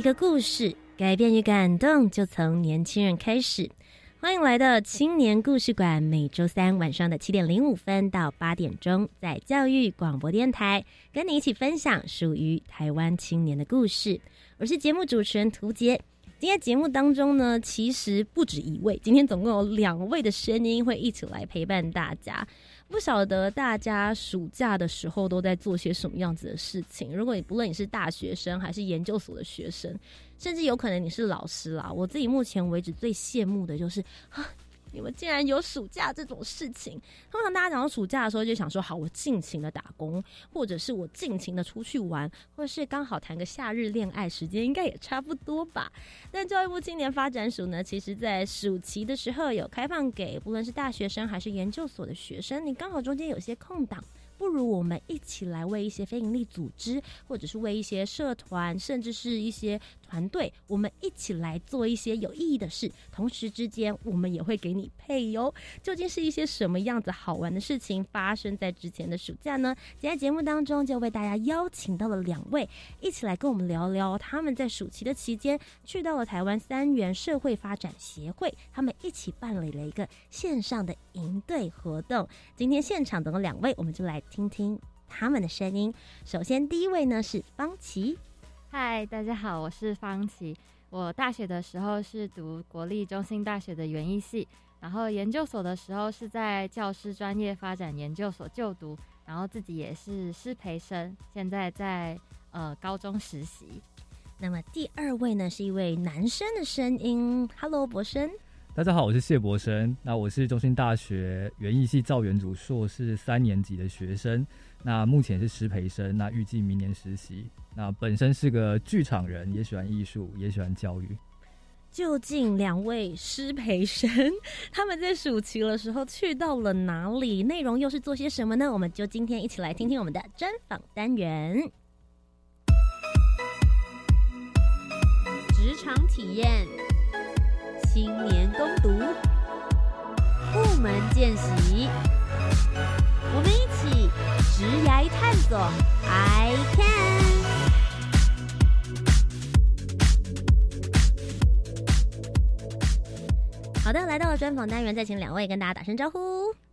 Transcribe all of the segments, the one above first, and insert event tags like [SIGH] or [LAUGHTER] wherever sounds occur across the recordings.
一个故事，改变与感动就从年轻人开始。欢迎来到青年故事馆，每周三晚上的七点零五分到八点钟，在教育广播电台，跟你一起分享属于台湾青年的故事。我是节目主持人涂杰。今天节目当中呢，其实不止一位，今天总共有两位的声音会一起来陪伴大家。不晓得大家暑假的时候都在做些什么样子的事情？如果你不论你是大学生还是研究所的学生，甚至有可能你是老师啦，我自己目前为止最羡慕的就是啊。你们竟然有暑假这种事情？通常大家讲到暑假的时候，就想说：好，我尽情的打工，或者是我尽情的出去玩，或是刚好谈个夏日恋爱，时间应该也差不多吧。但教育部青年发展署呢，其实在暑期的时候有开放给不论是大学生还是研究所的学生，你刚好中间有些空档。不如我们一起来为一些非营利组织，或者是为一些社团，甚至是一些团队，我们一起来做一些有意义的事。同时之间，我们也会给你配哟。究竟是一些什么样子好玩的事情发生在之前的暑假呢？今天节目当中就为大家邀请到了两位，一起来跟我们聊聊他们在暑期的期间去到了台湾三元社会发展协会，他们一起办理了一个线上的营队活动。今天现场的两位，我们就来。听听他们的声音。首先，第一位呢是方琦。嗨，大家好，我是方琦。我大学的时候是读国立中心大学的园艺系，然后研究所的时候是在教师专业发展研究所就读，然后自己也是师培生，现在在呃高中实习。那么第二位呢是一位男生的声音。Hello，博生。大家好，我是谢博生。那我是中心大学园艺系造园组硕士三年级的学生。那目前是师培生，那预计明年实习。那本身是个剧场人，也喜欢艺术，也喜欢教育。究竟两位师培生 [LAUGHS] 他们在暑期的时候去到了哪里？内容又是做些什么呢？我们就今天一起来听听我们的专访单元。职场体验。青年攻读，部门见习，我们一起直涯探索。I can。好的，来到了专访单元，再请两位跟大家打声招呼。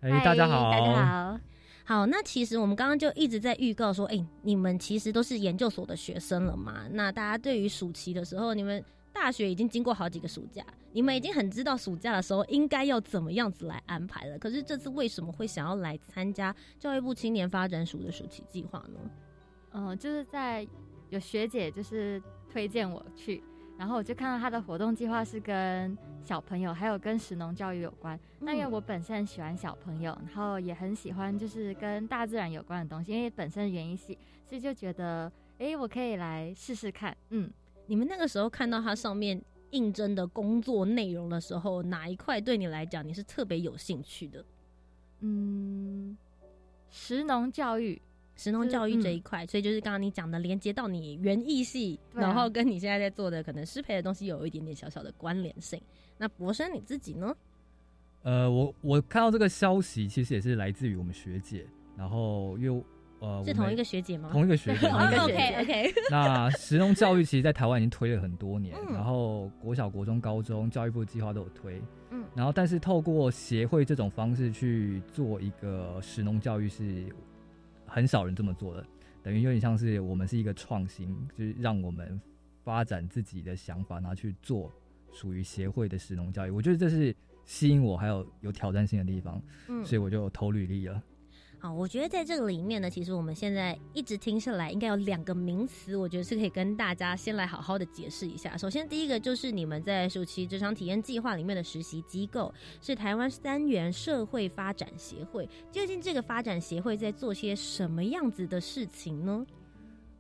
哎，大家好，大家好。好，那其实我们刚刚就一直在预告说，哎，你们其实都是研究所的学生了嘛？那大家对于暑期的时候，你们。大学已经经过好几个暑假，你们已经很知道暑假的时候应该要怎么样子来安排了。可是这次为什么会想要来参加教育部青年发展署的暑期计划呢？嗯，就是在有学姐就是推荐我去，然后我就看到她的活动计划是跟小朋友还有跟食农教育有关。那因为我本身喜欢小朋友，然后也很喜欢就是跟大自然有关的东西，因为本身原因系，所以就觉得哎，我可以来试试看，嗯。你们那个时候看到它上面应征的工作内容的时候，哪一块对你来讲你是特别有兴趣的？嗯，食农教育，食农教育这一块，所以就是刚刚你讲的，连接到你园艺系，然后跟你现在在做的可能师培的东西有一点点小小的关联性。那博生你自己呢？呃，我我看到这个消息，其实也是来自于我们学姐，然后又。呃，是同一个学姐吗？同一个学姐，[LAUGHS] 同一个学姐。OK，[LAUGHS] 那实农教育其实，在台湾已经推了很多年，然后国小、国中、高中教育部计划都有推。嗯，然后但是透过协会这种方式去做一个实农教育，是很少人这么做的。等于有点像是我们是一个创新，就是让我们发展自己的想法，然后去做属于协会的实农教育。我觉得这是吸引我还有有挑战性的地方，嗯，所以我就投履历了。我觉得在这个里面呢，其实我们现在一直听下来，应该有两个名词，我觉得是可以跟大家先来好好的解释一下。首先，第一个就是你们在暑期职场体验计划里面的实习机构是台湾三元社会发展协会，究竟这个发展协会在做些什么样子的事情呢？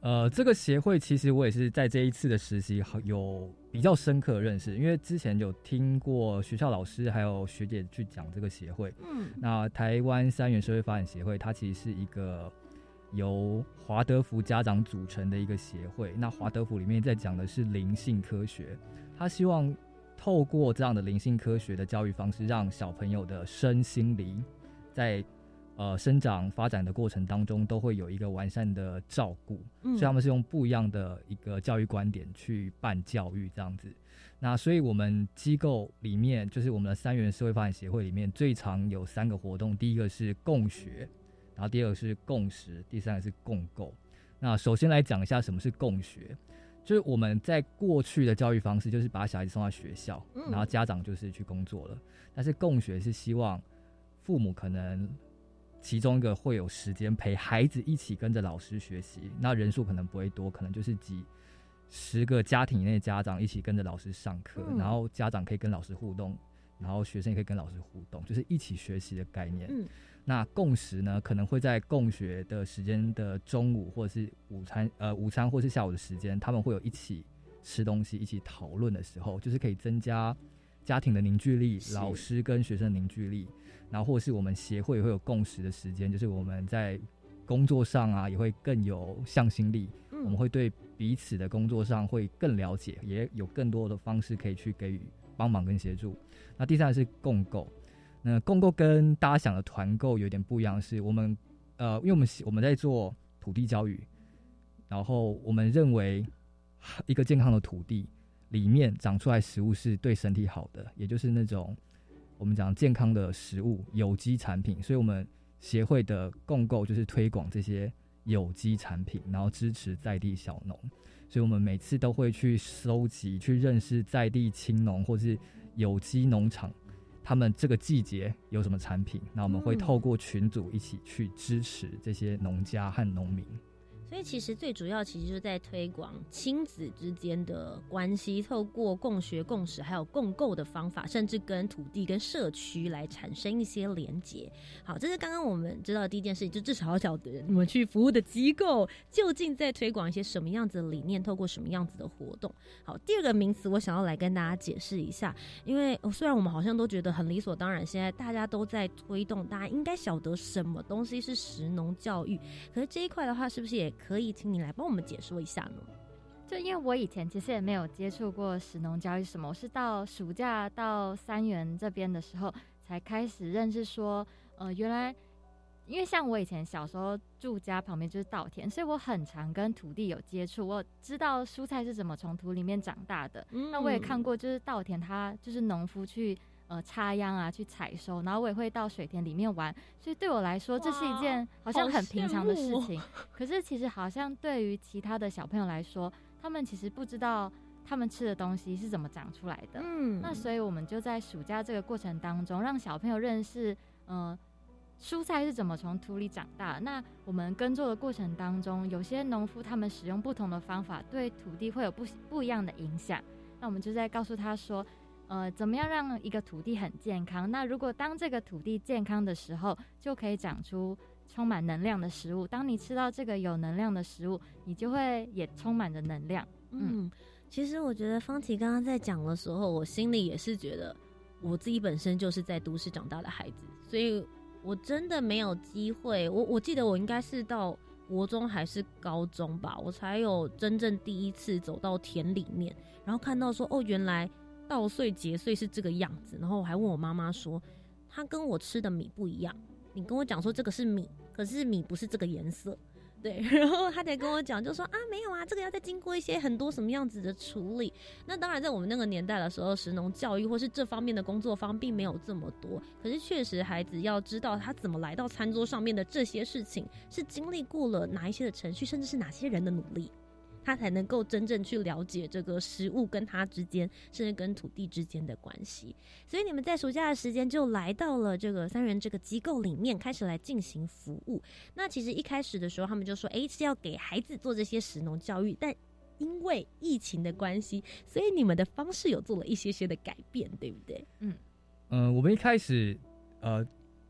呃，这个协会其实我也是在这一次的实习有比较深刻的认识，因为之前有听过学校老师还有学姐去讲这个协会。嗯，那台湾三元社会发展协会，它其实是一个由华德福家长组成的一个协会。那华德福里面在讲的是灵性科学，他希望透过这样的灵性科学的教育方式，让小朋友的身心灵在。呃，生长发展的过程当中，都会有一个完善的照顾，所以他们是用不一样的一个教育观点去办教育这样子。那所以我们机构里面，就是我们的三元社会发展协会里面，最常有三个活动：第一个是共学，然后第二个是共识，第三个是共购。那首先来讲一下什么是共学，就是我们在过去的教育方式，就是把小孩子送到学校，然后家长就是去工作了。但是共学是希望父母可能。其中一个会有时间陪孩子一起跟着老师学习，那人数可能不会多，可能就是几十个家庭以内家长一起跟着老师上课，然后家长可以跟老师互动，然后学生也可以跟老师互动，就是一起学习的概念。那共识呢，可能会在共学的时间的中午或者是午餐，呃，午餐或是下午的时间，他们会有一起吃东西、一起讨论的时候，就是可以增加家庭的凝聚力，老师跟学生凝聚力。然后或是我们协会会有共识的时间，就是我们在工作上啊也会更有向心力，我们会对彼此的工作上会更了解，也有更多的方式可以去给予帮忙跟协助。那第三个是共购，那共购跟大家想的团购有点不一样，是我们呃，因为我们我们在做土地教育，然后我们认为一个健康的土地里面长出来食物是对身体好的，也就是那种。我们讲健康的食物、有机产品，所以我们协会的共购就是推广这些有机产品，然后支持在地小农。所以我们每次都会去收集、去认识在地青农或是有机农场，他们这个季节有什么产品，那我们会透过群组一起去支持这些农家和农民。所以其实最主要其实就是在推广亲子之间的关系，透过共学、共识还有共构的方法，甚至跟土地、跟社区来产生一些连结。好，这是刚刚我们知道的第一件事情，就至少要晓得你们去服务的机构究竟在推广一些什么样子的理念，透过什么样子的活动。好，第二个名词我想要来跟大家解释一下，因为虽然我们好像都觉得很理所当然，现在大家都在推动，大家应该晓得什么东西是实农教育，可是这一块的话，是不是也？可以请你来帮我们解说一下呢？就因为我以前其实也没有接触过石农教育什么，我是到暑假到三元这边的时候才开始认识说，呃，原来因为像我以前小时候住家旁边就是稻田，所以我很常跟土地有接触，我知道蔬菜是怎么从土里面长大的。那我也看过，就是稻田它就是农夫去。呃，插秧啊，去采收，然后我也会到水田里面玩，所以对我来说，这是一件好像很平常的事情。可是其实好像对于其他的小朋友来说，他们其实不知道他们吃的东西是怎么长出来的。嗯，那所以我们就在暑假这个过程当中，让小朋友认识，嗯，蔬菜是怎么从土里长大。那我们耕作的过程当中，有些农夫他们使用不同的方法，对土地会有不不一样的影响。那我们就在告诉他说。呃，怎么样让一个土地很健康？那如果当这个土地健康的时候，就可以长出充满能量的食物。当你吃到这个有能量的食物，你就会也充满着能量。嗯，其实我觉得方琦刚刚在讲的时候，我心里也是觉得，我自己本身就是在都市长大的孩子，所以我真的没有机会。我我记得我应该是到国中还是高中吧，我才有真正第一次走到田里面，然后看到说，哦，原来。稻穗结穗是这个样子，然后我还问我妈妈说，她跟我吃的米不一样。你跟我讲说这个是米，可是米不是这个颜色，[LAUGHS] 对。然后他得跟我讲，就说啊没有啊，这个要再经过一些很多什么样子的处理。那当然，在我们那个年代的时候，食农教育或是这方面的工作方并没有这么多。可是确实，孩子要知道他怎么来到餐桌上面的这些事情，是经历过了哪一些的程序，甚至是哪些人的努力。他才能够真正去了解这个食物跟他之间，甚至跟土地之间的关系。所以你们在暑假的时间就来到了这个三元这个机构里面，开始来进行服务。那其实一开始的时候，他们就说，哎，是要给孩子做这些食农教育，但因为疫情的关系，所以你们的方式有做了一些些的改变，对不对？嗯嗯，我们一开始呃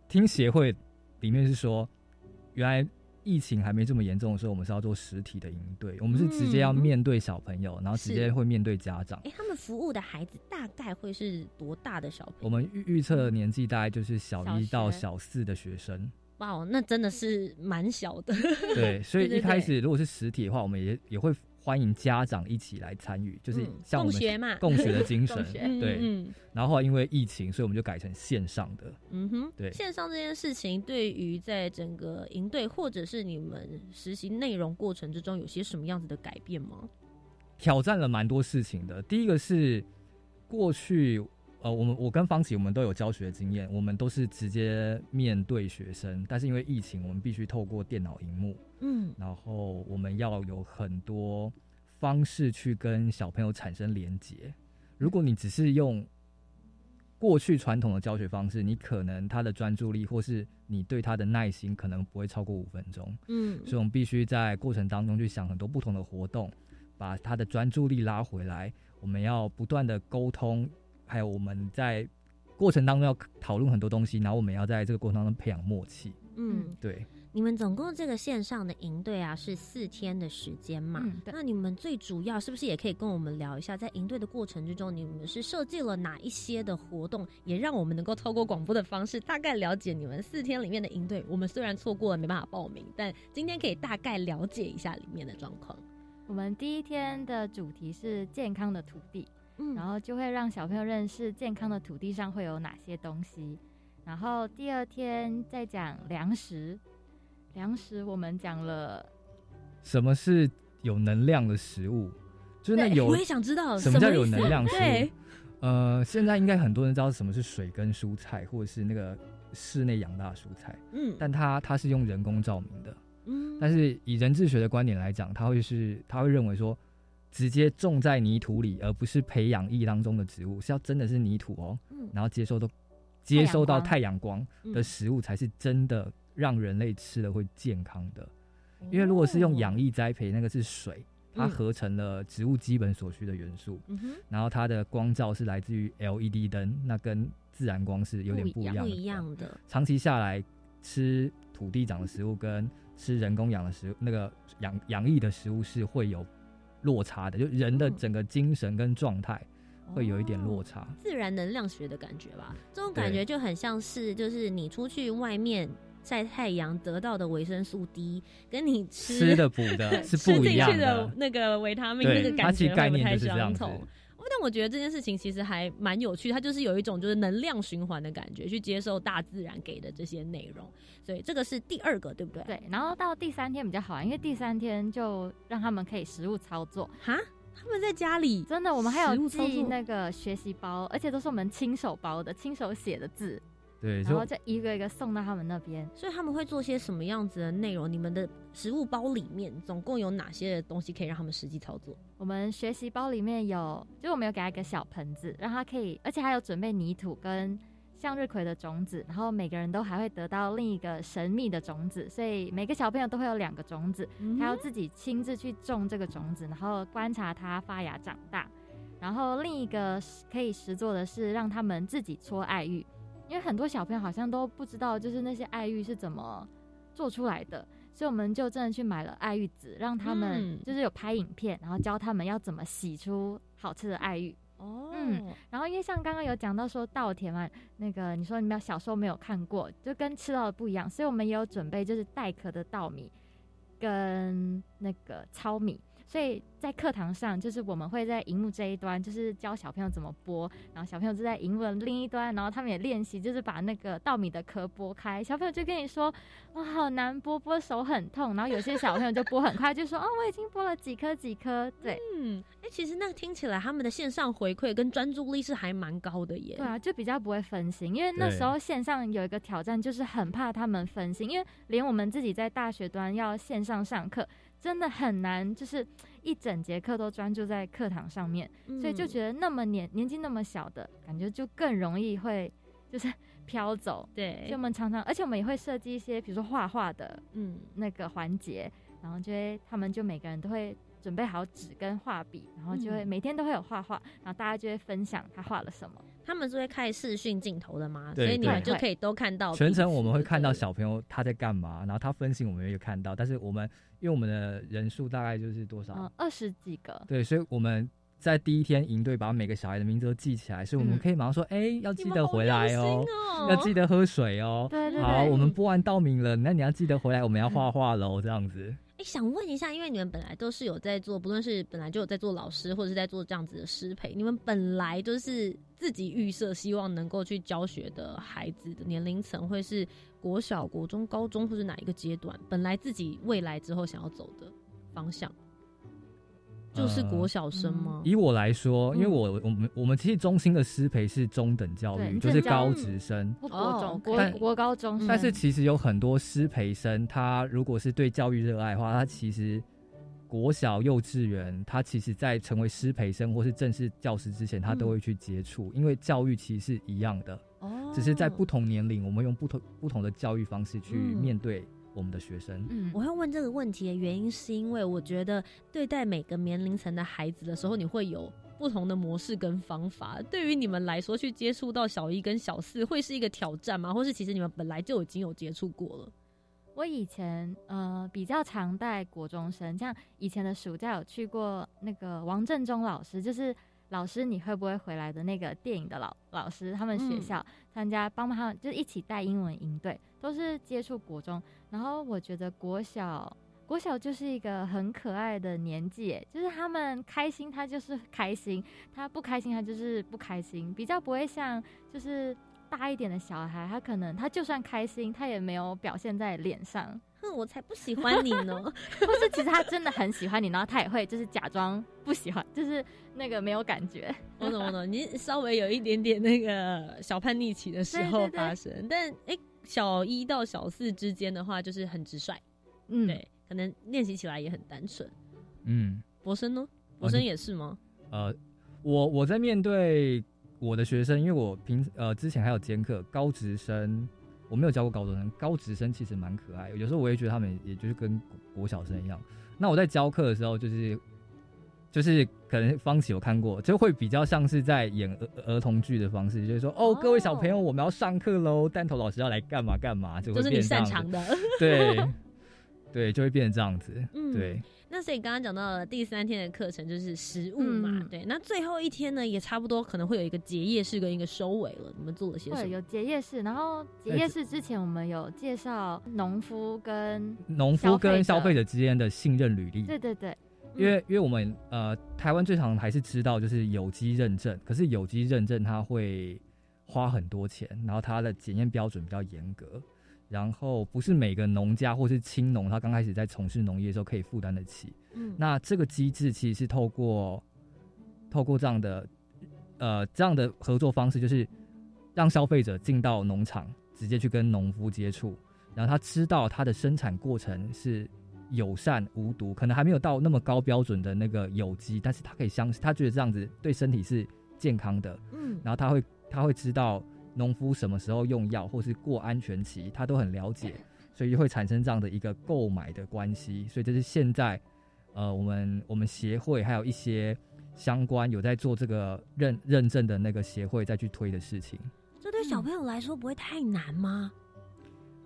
听协会里面是说，原来疫情还没这么严重的时候，我们是要做实体的营队，我们是直接要面对小朋友，然后直接会面对家长。哎，他们服务的孩子大概会是多大的小朋友？我们预预测年纪大概就是小一到小四的学生。哇，那真的是蛮小的。对，所以 [LAUGHS] 一开始如果是实体的话，我们也也会。欢迎家长一起来参与，就是像我们共学的精神，[LAUGHS] 对。然后因为疫情，所以我们就改成线上的。嗯哼，对。线上这件事情，对于在整个营队或者是你们实习内容过程之中，有些什么样子的改变吗？挑战了蛮多事情的。第一个是过去。呃，我们我跟方琦，我们都有教学经验，我们都是直接面对学生，但是因为疫情，我们必须透过电脑荧幕，嗯，然后我们要有很多方式去跟小朋友产生连接。如果你只是用过去传统的教学方式，你可能他的专注力或是你对他的耐心可能不会超过五分钟，嗯，所以我们必须在过程当中去想很多不同的活动，把他的专注力拉回来。我们要不断的沟通。还有我们在过程当中要讨论很多东西，然后我们要在这个过程当中培养默契。嗯，对。你们总共这个线上的营队啊是四天的时间嘛？那你们最主要是不是也可以跟我们聊一下，在营队的过程之中，你们是设计了哪一些的活动，也让我们能够透过广播的方式大概了解你们四天里面的营队。我们虽然错过了没办法报名，但今天可以大概了解一下里面的状况。我们第一天的主题是健康的土地。嗯然后就会让小朋友认识健康的土地上会有哪些东西。然后第二天再讲粮食，粮食我们讲了什么是有能量的食物，就是那有我也想知道什么叫有能量食物。呃，现在应该很多人知道什么是水跟蔬菜，或者是那个室内养大蔬菜。嗯，但它它是用人工照明的。嗯，但是以人质学的观点来讲，他会是他会认为说。直接种在泥土里，而不是培养液当中的植物，是要真的是泥土哦，然后接受到接收到太阳光的食物，才是真的让人类吃了会健康的。因为如果是用养液栽培，那个是水，它合成了植物基本所需的元素，然后它的光照是来自于 LED 灯，那跟自然光是有点不一样不一样的。长期下来吃土地长的食物跟吃人工养的食物，那个养养液的食物是会有。落差的，就人的整个精神跟状态会有一点落差。自然能量学的感觉吧，这种感觉就很像是，就是你出去外面晒太阳得到的维生素 D，跟你吃的补的 [LAUGHS] 是不一样的。那个维他命那个感觉不太相同。但我觉得这件事情其实还蛮有趣，它就是有一种就是能量循环的感觉，去接受大自然给的这些内容。所以这个是第二个，对不对？对。然后到第三天比较好，因为第三天就让他们可以实物操作。哈？他们在家里真的？我们还有寄那个学习包，而且都是我们亲手包的，亲手写的字。对，然后再一个一个送到他们那边。所以他们会做些什么样子的内容？你们的食物包里面总共有哪些东西可以让他们实际操作？我们学习包里面有，就我们有给他一个小盆子，让他可以，而且还有准备泥土跟向日葵的种子，然后每个人都还会得到另一个神秘的种子，所以每个小朋友都会有两个种子，他要自己亲自去种这个种子，然后观察它发芽长大。然后另一个可以实做的是让他们自己搓爱玉。因为很多小朋友好像都不知道，就是那些爱玉是怎么做出来的，所以我们就真的去买了爱玉籽，让他们就是有拍影片，然后教他们要怎么洗出好吃的爱玉。哦，嗯，然后因为像刚刚有讲到说稻田嘛，那个你说你们小时候没有看过，就跟吃到的不一样，所以我们也有准备就是带壳的稻米跟那个糙米。所以在课堂上，就是我们会在荧幕这一端，就是教小朋友怎么剥，然后小朋友就在荧幕的另一端，然后他们也练习，就是把那个稻米的壳剥开。小朋友就跟你说：“哇，好难剥，剥手很痛。”然后有些小朋友就剥很快，就说：“哦，我已经剥了几颗几颗。”对，嗯，哎，其实那听起来他们的线上回馈跟专注力是还蛮高的耶。对啊，就比较不会分心，因为那时候线上有一个挑战，就是很怕他们分心，因为连我们自己在大学端要线上上课。真的很难，就是一整节课都专注在课堂上面，所以就觉得那么年年纪那么小的感觉就更容易会就是飘走。对，所以我们常常，而且我们也会设计一些，比如说画画的，嗯，那个环节，然后就会他们就每个人都会。准备好纸跟画笔，然后就会每天都会有画画，然后大家就会分享他画了什么。他们是会开视讯镜头的吗？所以你们就可以都看到全程。我们会看到小朋友他在干嘛，然后他分心我们也看到。但是我们因为我们的人数大概就是多少？二十几个。对，所以我们在第一天营队把每个小孩的名字都记起来，所以我们可以马上说：“哎，要记得回来哦，要记得喝水哦。”对对。好，我们播完道名了，那你要记得回来，我们要画画喽，这样子。哎，想问一下，因为你们本来都是有在做，不论是本来就有在做老师，或者是在做这样子的师培，你们本来就是自己预设，希望能够去教学的孩子的年龄层会是国小、国中、高中，或是哪一个阶段？本来自己未来之后想要走的方向。就是国小生吗？以我来说，因为我我们我们其实中心的师培是中等教育，就是高职生，国中、国国高中。但是其实有很多师培生，他如果是对教育热爱的话，他其实国小、幼稚园，他其实在成为师培生或是正式教师之前，他都会去接触，因为教育其实是一样的，哦，只是在不同年龄，我们用不同不同的教育方式去面对。我们的学生，嗯，我会问这个问题的原因，是因为我觉得对待每个年龄层的孩子的时候，你会有不同的模式跟方法。对于你们来说，去接触到小一跟小四，会是一个挑战吗？或是其实你们本来就已经有接触过了？我以前呃比较常带国中生，像以前的暑假有去过那个王振中老师，就是老师你会不会回来的那个电影的老老师，他们学校参加帮忙他们，就一起带英文营队，都是接触国中。然后我觉得国小国小就是一个很可爱的年纪，就是他们开心，他就是开心；他不开心，他就是不开心。比较不会像就是大一点的小孩，他可能他就算开心，他也没有表现在脸上。哼，我才不喜欢你呢！[LAUGHS] 或是其实他真的很喜欢你，然后他也会就是假装不喜欢，就是那个没有感觉。我懂我懂，你稍微有一点点那个小叛逆期的时候发生，但哎。小一到小四之间的话，就是很直率，嗯，对，可能练习起来也很单纯，嗯。博生呢？博生也是吗？呃，我我在面对我的学生，因为我平呃之前还有兼课高职生，我没有教过高中生，高职生其实蛮可爱，有时候我也觉得他们也就是跟国小生一样。那我在教课的时候，就是。就是可能方琦有看过，就会比较像是在演儿儿童剧的方式，就是说哦，各位小朋友，我们要上课喽，弹头老师要来干嘛干嘛，就会变擅长的，[LAUGHS] 对对，就会变成这样子。嗯，对。那所以刚刚讲到了第三天的课程就是食物嘛，对。那最后一天呢，也差不多可能会有一个结业式跟一个收尾了。你们做了些什么？有结业式，然后结业式之前我们有介绍农夫跟农夫跟消费者之间的信任履历。对对对。因为，因为我们呃，台湾最常还是知道就是有机认证，可是有机认证它会花很多钱，然后它的检验标准比较严格，然后不是每个农家或是青农他刚开始在从事农业的时候可以负担得起。嗯，那这个机制其实是透过透过这样的呃这样的合作方式，就是让消费者进到农场，直接去跟农夫接触，然后他知道他的生产过程是。友善无毒，可能还没有到那么高标准的那个有机，但是他可以相信，他觉得这样子对身体是健康的。嗯，然后他会他会知道农夫什么时候用药，或是过安全期，他都很了解，所以会产生这样的一个购买的关系。所以这是现在呃，我们我们协会还有一些相关有在做这个认认证的那个协会再去推的事情。这对小朋友来说不会太难吗？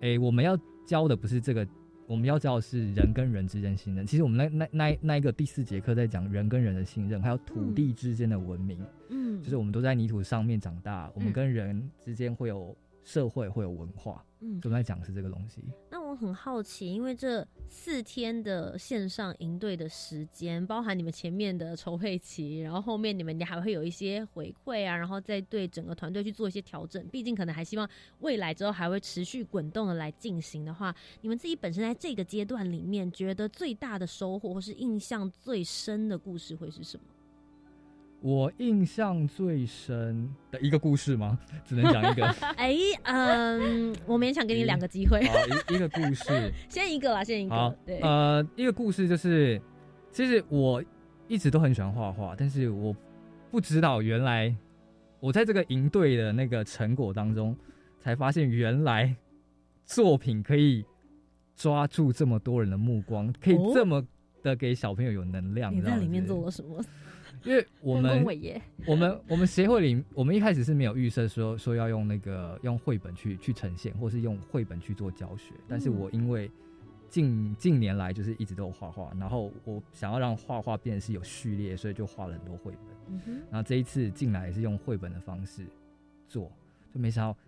哎，我们要教的不是这个。我们要教的是人跟人之间信任。其实我们那那那那一个第四节课在讲人跟人的信任，还有土地之间的文明。嗯，就是我们都在泥土上面长大，我们跟人之间会有社会，会有文化。嗯，都在讲是这个东西。那我很好奇，因为这四天的线上营队的时间，包含你们前面的筹备期，然后后面你们你还会有一些回馈啊，然后再对整个团队去做一些调整。毕竟可能还希望未来之后还会持续滚动的来进行的话，你们自己本身在这个阶段里面，觉得最大的收获或是印象最深的故事会是什么？我印象最深的一个故事吗？[LAUGHS] 只能讲一个。[LAUGHS] 哎，嗯，我勉强给你两个机会。好，一一个故事，[LAUGHS] 先一个吧，先一个。好，对，呃，一个故事就是，其实我一直都很喜欢画画，但是我不知道原来我在这个营队的那个成果当中，才发现原来作品可以抓住这么多人的目光，可以这么。的给小朋友有能量。你在里面做了什么？因为我们我们我们协会里，我们一开始是没有预设说说要用那个用绘本去去呈现，或是用绘本去做教学。但是我因为近近年来就是一直都有画画，然后我想要让画画变得是有序列，所以就画了很多绘本。然后这一次进来也是用绘本的方式做，就没想到。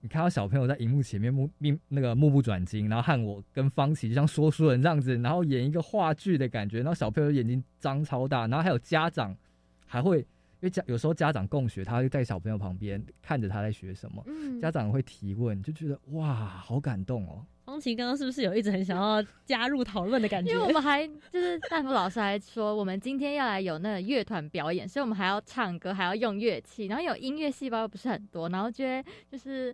你看到小朋友在荧幕前面目目那个目不转睛，然后和我跟方琦就像说书人这样子，然后演一个话剧的感觉，然后小朋友眼睛张超大，然后还有家长还会，因为家有时候家长共学，他会在小朋友旁边看着他在学什么，家长会提问，就觉得哇，好感动哦。方琦刚刚是不是有一直很想要加入讨论的感觉？因为我们还就是大夫老师还说，我们今天要来有那个乐团表演，所以我们还要唱歌，还要用乐器，然后有音乐细胞又不是很多，然后觉得就是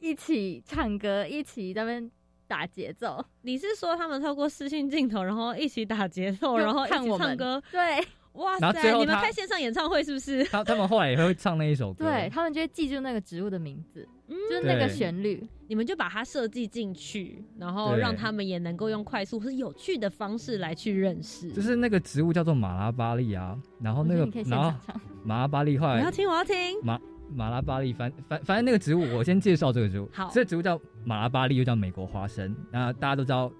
一起唱歌，一起在那边打节奏。你是说他们透过视讯镜头，然后一起打节奏，然后看我们唱歌？对。哇塞！你们开线上演唱会是不是？他他们后来也会唱那一首歌，对他们就会记住那个植物的名字，就是那个旋律，你们就把它设计进去，然后让他们也能够用快速或是有趣的方式来去认识。就是那个植物叫做马拉巴利啊，然后那个然后 [LAUGHS] 马拉巴利后来我要听我要听马马拉巴利反反反正那个植物我先介绍这个植物，好，这植物叫马拉巴利，又叫美国花生。那大家都知道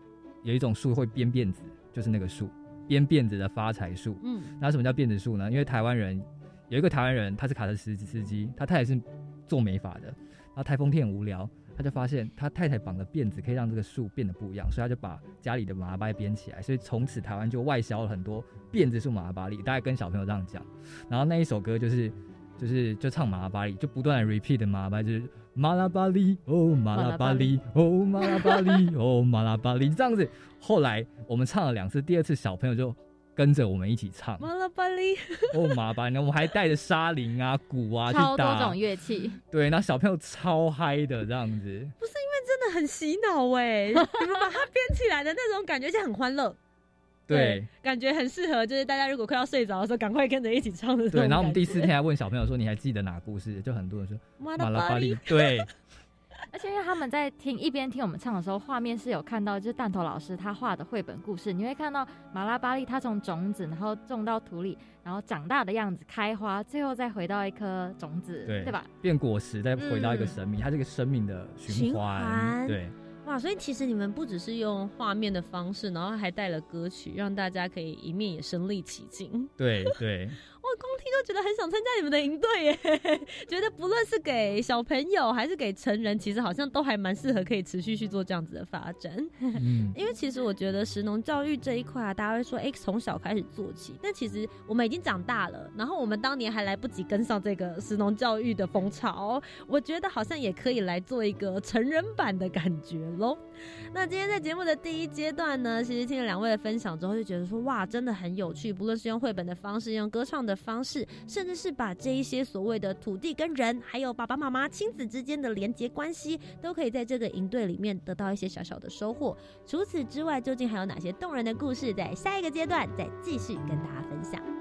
有一种树会编辫子，就是那个树。编辫子的发财树，嗯，那什么叫辫子树呢？因为台湾人有一个台湾人，他是卡车司司机，他太太是做美发的，然后台风天很无聊，他就发现他太太绑的辫子可以让这个树变得不一样，所以他就把家里的马拉巴编起来，所以从此台湾就外销了很多辫子树马拉巴利，大概跟小朋友这样讲，然后那一首歌就是就是就唱马拉巴利，就不断的 repeat 马拉巴就是。马拉巴利哦，马拉巴利哦，马拉巴利哦，马拉巴利这样子。后来我们唱了两次，第二次小朋友就跟着我们一起唱马拉巴利哦，马拉巴利。我们还带着沙林啊、鼓啊去打，多种乐器。对，那小朋友超嗨的这样子。不是因为真的很洗脑哎，你们把它编起来的那种感觉就很欢乐。对，感觉很适合，就是大家如果快要睡着的时候，赶快跟着一起唱的。对，然后我们第四天还问小朋友说：“你还记得哪故事？”就很多人说：“马拉巴利。” [LAUGHS] 对。而且因为他们在听一边听我们唱的时候，画面是有看到，就是弹头老师他画的绘本故事，你会看到马拉巴利他从种子，然后种到土里，然后长大的样子，开花，最后再回到一颗种子，对对吧？变果实，再回到一个生命，它这个生命的循环，对。哇，所以其实你们不只是用画面的方式，然后还带了歌曲，让大家可以一面也身临其境。对对。就觉得很想参加你们的营队耶，[LAUGHS] 觉得不论是给小朋友还是给成人，其实好像都还蛮适合可以持续去做这样子的发展。嗯，因为其实我觉得食农教育这一块啊，大家会说哎从小开始做起，但其实我们已经长大了，然后我们当年还来不及跟上这个食农教育的风潮，我觉得好像也可以来做一个成人版的感觉喽。那今天在节目的第一阶段呢，其实听了两位的分享之后，就觉得说哇，真的很有趣，不论是用绘本的方式，用歌唱的。方式，甚至是把这一些所谓的土地跟人还有爸爸妈妈亲子之间的连接关系都可以在这个营队里面得到一些小小的收获。除此之外究竟还有哪些动人的故事在下一个阶段再继续跟大家分享。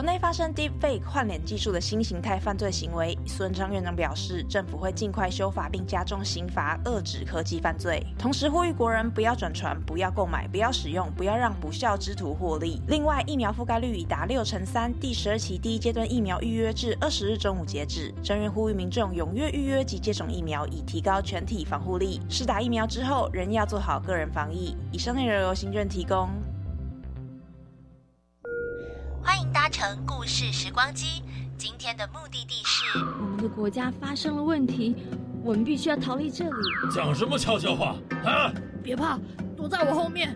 国内发生 Deepfake 换脸技术的新形态犯罪行为，孙昌院长表示，政府会尽快修法并加重刑罚，遏止科技犯罪。同时呼吁国人不要转传、不要购买、不要使用、不要让不孝之徒获利。另外，疫苗覆盖率已达六成三，第十二期第一阶段疫苗预约至二十日中午截止。张院呼吁民众踊跃预约及接种疫苗，以提高全体防护力。施打疫苗之后，仍要做好个人防疫。以上内容由行政提供。时光机。今天的目的地是我们的国家发生了问题，我们必须要逃离这里。讲什么悄悄话啊！别怕，躲在我后面。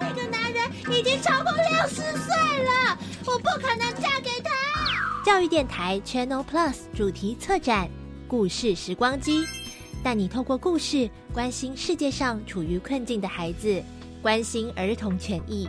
那个男人已经超过六十岁了，我不可能嫁给他。教育电台 Channel Plus 主题策展《故事时光机》，带你透过故事关心世界上处于困境的孩子，关心儿童权益。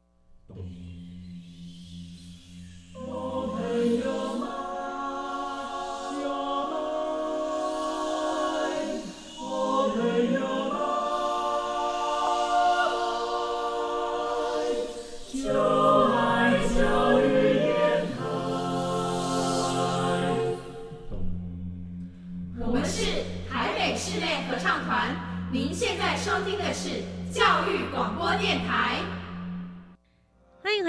我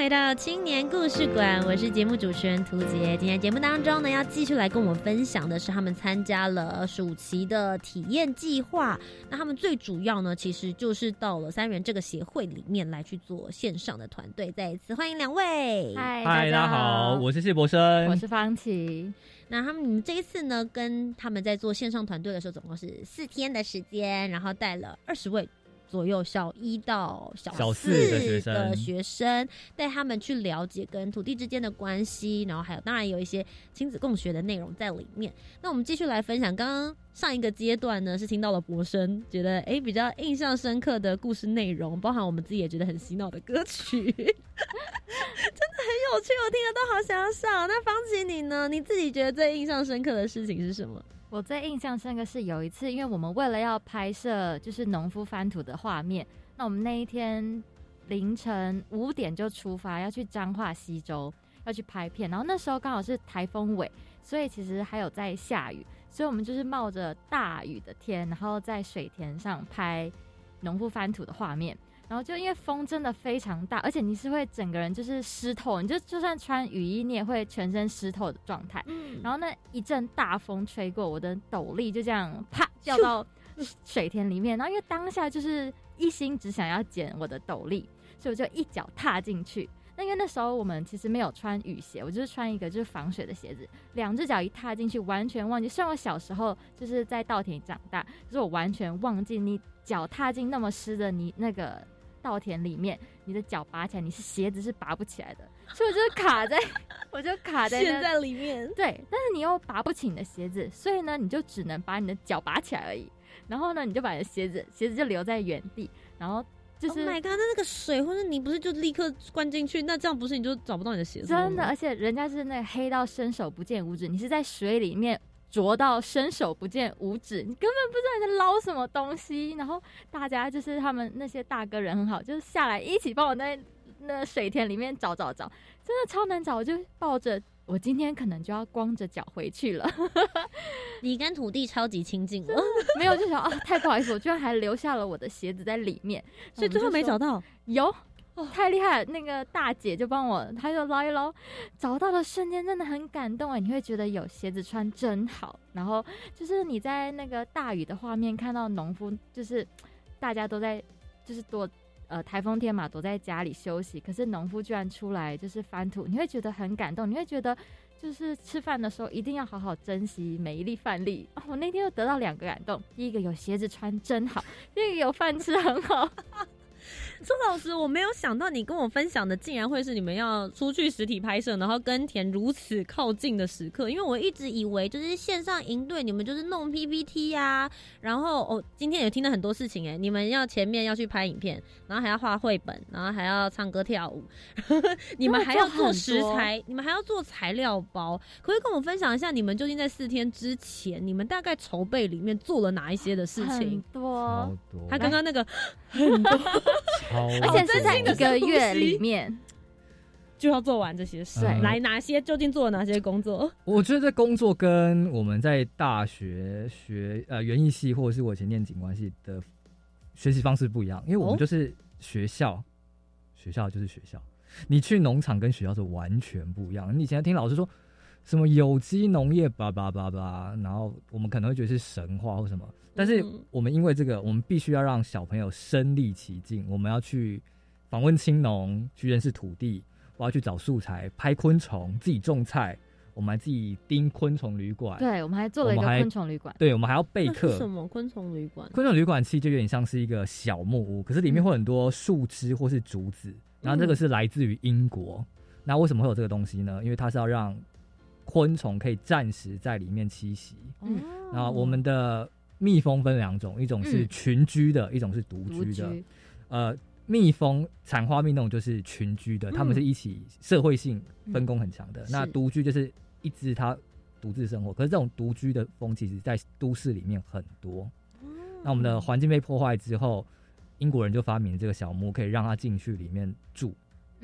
回到青年故事馆，我是节目主持人涂杰。今天节目当中呢，要继续来跟我们分享的是他们参加了暑期的体验计划。那他们最主要呢，其实就是到了三元这个协会里面来去做线上的团队。再一次欢迎两位，嗨，嗨，大家好，我是谢博生，我是方琪。那他们你们这一次呢，跟他们在做线上团队的时候，总共是四天的时间，然后带了二十位。左右小一到小四的学生，带他们去了解跟土地之间的关系，然后还有当然有一些亲子共学的内容在里面。那我们继续来分享，刚刚上一个阶段呢是听到了博生觉得哎比较印象深刻的故事内容，包含我们自己也觉得很洗脑的歌曲，[LAUGHS] 真的很有趣，我听了都好想要笑。那方琦你呢？你自己觉得最印象深刻的事情是什么？我最印象深刻是有一次，因为我们为了要拍摄就是农夫翻土的画面，那我们那一天凌晨五点就出发，要去彰化西州要去拍片，然后那时候刚好是台风尾，所以其实还有在下雨，所以我们就是冒着大雨的天，然后在水田上拍农夫翻土的画面。然后就因为风真的非常大，而且你是会整个人就是湿透，你就就算穿雨衣，你也会全身湿透的状态。嗯然后那一阵大风吹过，我的斗笠就这样啪掉到水田里面。然后因为当下就是一心只想要捡我的斗笠，所以我就一脚踏进去。那因为那时候我们其实没有穿雨鞋，我就是穿一个就是防水的鞋子，两只脚一踏进去，完全忘记。虽然我小时候就是在稻田里长大，可是我完全忘记你脚踏进那么湿的泥那个。稻田里面，你的脚拔起来，你是鞋子是拔不起来的，所以我就卡在，[LAUGHS] 我就卡在陷在里面。对，但是你又拔不起你的鞋子，所以呢，你就只能把你的脚拔起来而已。然后呢，你就把你的鞋子，鞋子就留在原地。然后就是，My God，那那个水或者你不是就立刻灌进去？那这样不是你就找不到你的鞋子？真的，而且人家是那黑到伸手不见五指，你是在水里面。浊到伸手不见五指，你根本不知道你在捞什么东西。然后大家就是他们那些大哥人很好，就是下来一起帮我在那水田里面找找找，真的超难找。我就抱着我今天可能就要光着脚回去了。[LAUGHS] 你跟土地超级亲近了，[LAUGHS] 没有就想啊，太不好意思，我居然还留下了我的鞋子在里面，所以最后没找到。有哦，太厉害了！那个大姐就帮我，她就捞一捞，找到的瞬间真的很感动哎，你会觉得有鞋子穿真好。然后就是你在那个大雨的画面看到农夫，[LAUGHS] 就是大家都在，就是躲呃台风天嘛，躲在家里休息，可是农夫居然出来就是翻土，你会觉得很感动，你会觉得就是吃饭的时候一定要好好珍惜每一粒饭粒。我那天又得到两个感动，第一个有鞋子穿真好，第二个有饭吃很好。[LAUGHS] 朱老师，我没有想到你跟我分享的竟然会是你们要出去实体拍摄，然后跟田如此靠近的时刻。因为我一直以为就是线上营队，你们就是弄 PPT 呀，然后哦，今天也听了很多事情哎，你们要前面要去拍影片，然后还要画绘本，然后还要唱歌跳舞，[LAUGHS] 你们还要做食材，你们还要做材料包。可以跟我分享一下，你们究竟在四天之前，你们大概筹备里面做了哪一些的事情？很多，他刚刚那个 [LAUGHS] 很多。[LAUGHS] 而且是在一个月里面就要做完这些事。来，哪些究竟做了哪些工作？我觉得工作跟我们在大学学呃园艺系或者是我以前念景观系的学习方式不一样，因为我们就是学校，学校就是学校。你去农场跟学校是完全不一样。你以前听老师说什么有机农业叭叭叭叭，然后我们可能会觉得是神话或什么。但是我们因为这个，我们必须要让小朋友身历其境。我们要去访问青农，去认识土地，我要去找素材，拍昆虫，自己种菜。我们还自己盯昆虫旅馆。对，我们还做了一个昆虫旅馆。对，我们还要备课。什么昆虫旅馆？昆虫旅馆其实就有点像是一个小木屋，可是里面会很多树枝或是竹子。然后这个是来自于英国。那为什么会有这个东西呢？因为它是要让昆虫可以暂时在里面栖息。嗯。然后我们的。蜜蜂分两种，一种是群居的，一种是独居的。呃，蜜蜂、产花蜜那种就是群居的，他们是一起社会性分工很强的。那独居就是一只它独自生活，可是这种独居的蜂其实在都市里面很多。那我们的环境被破坏之后，英国人就发明这个小木，可以让它进去里面住。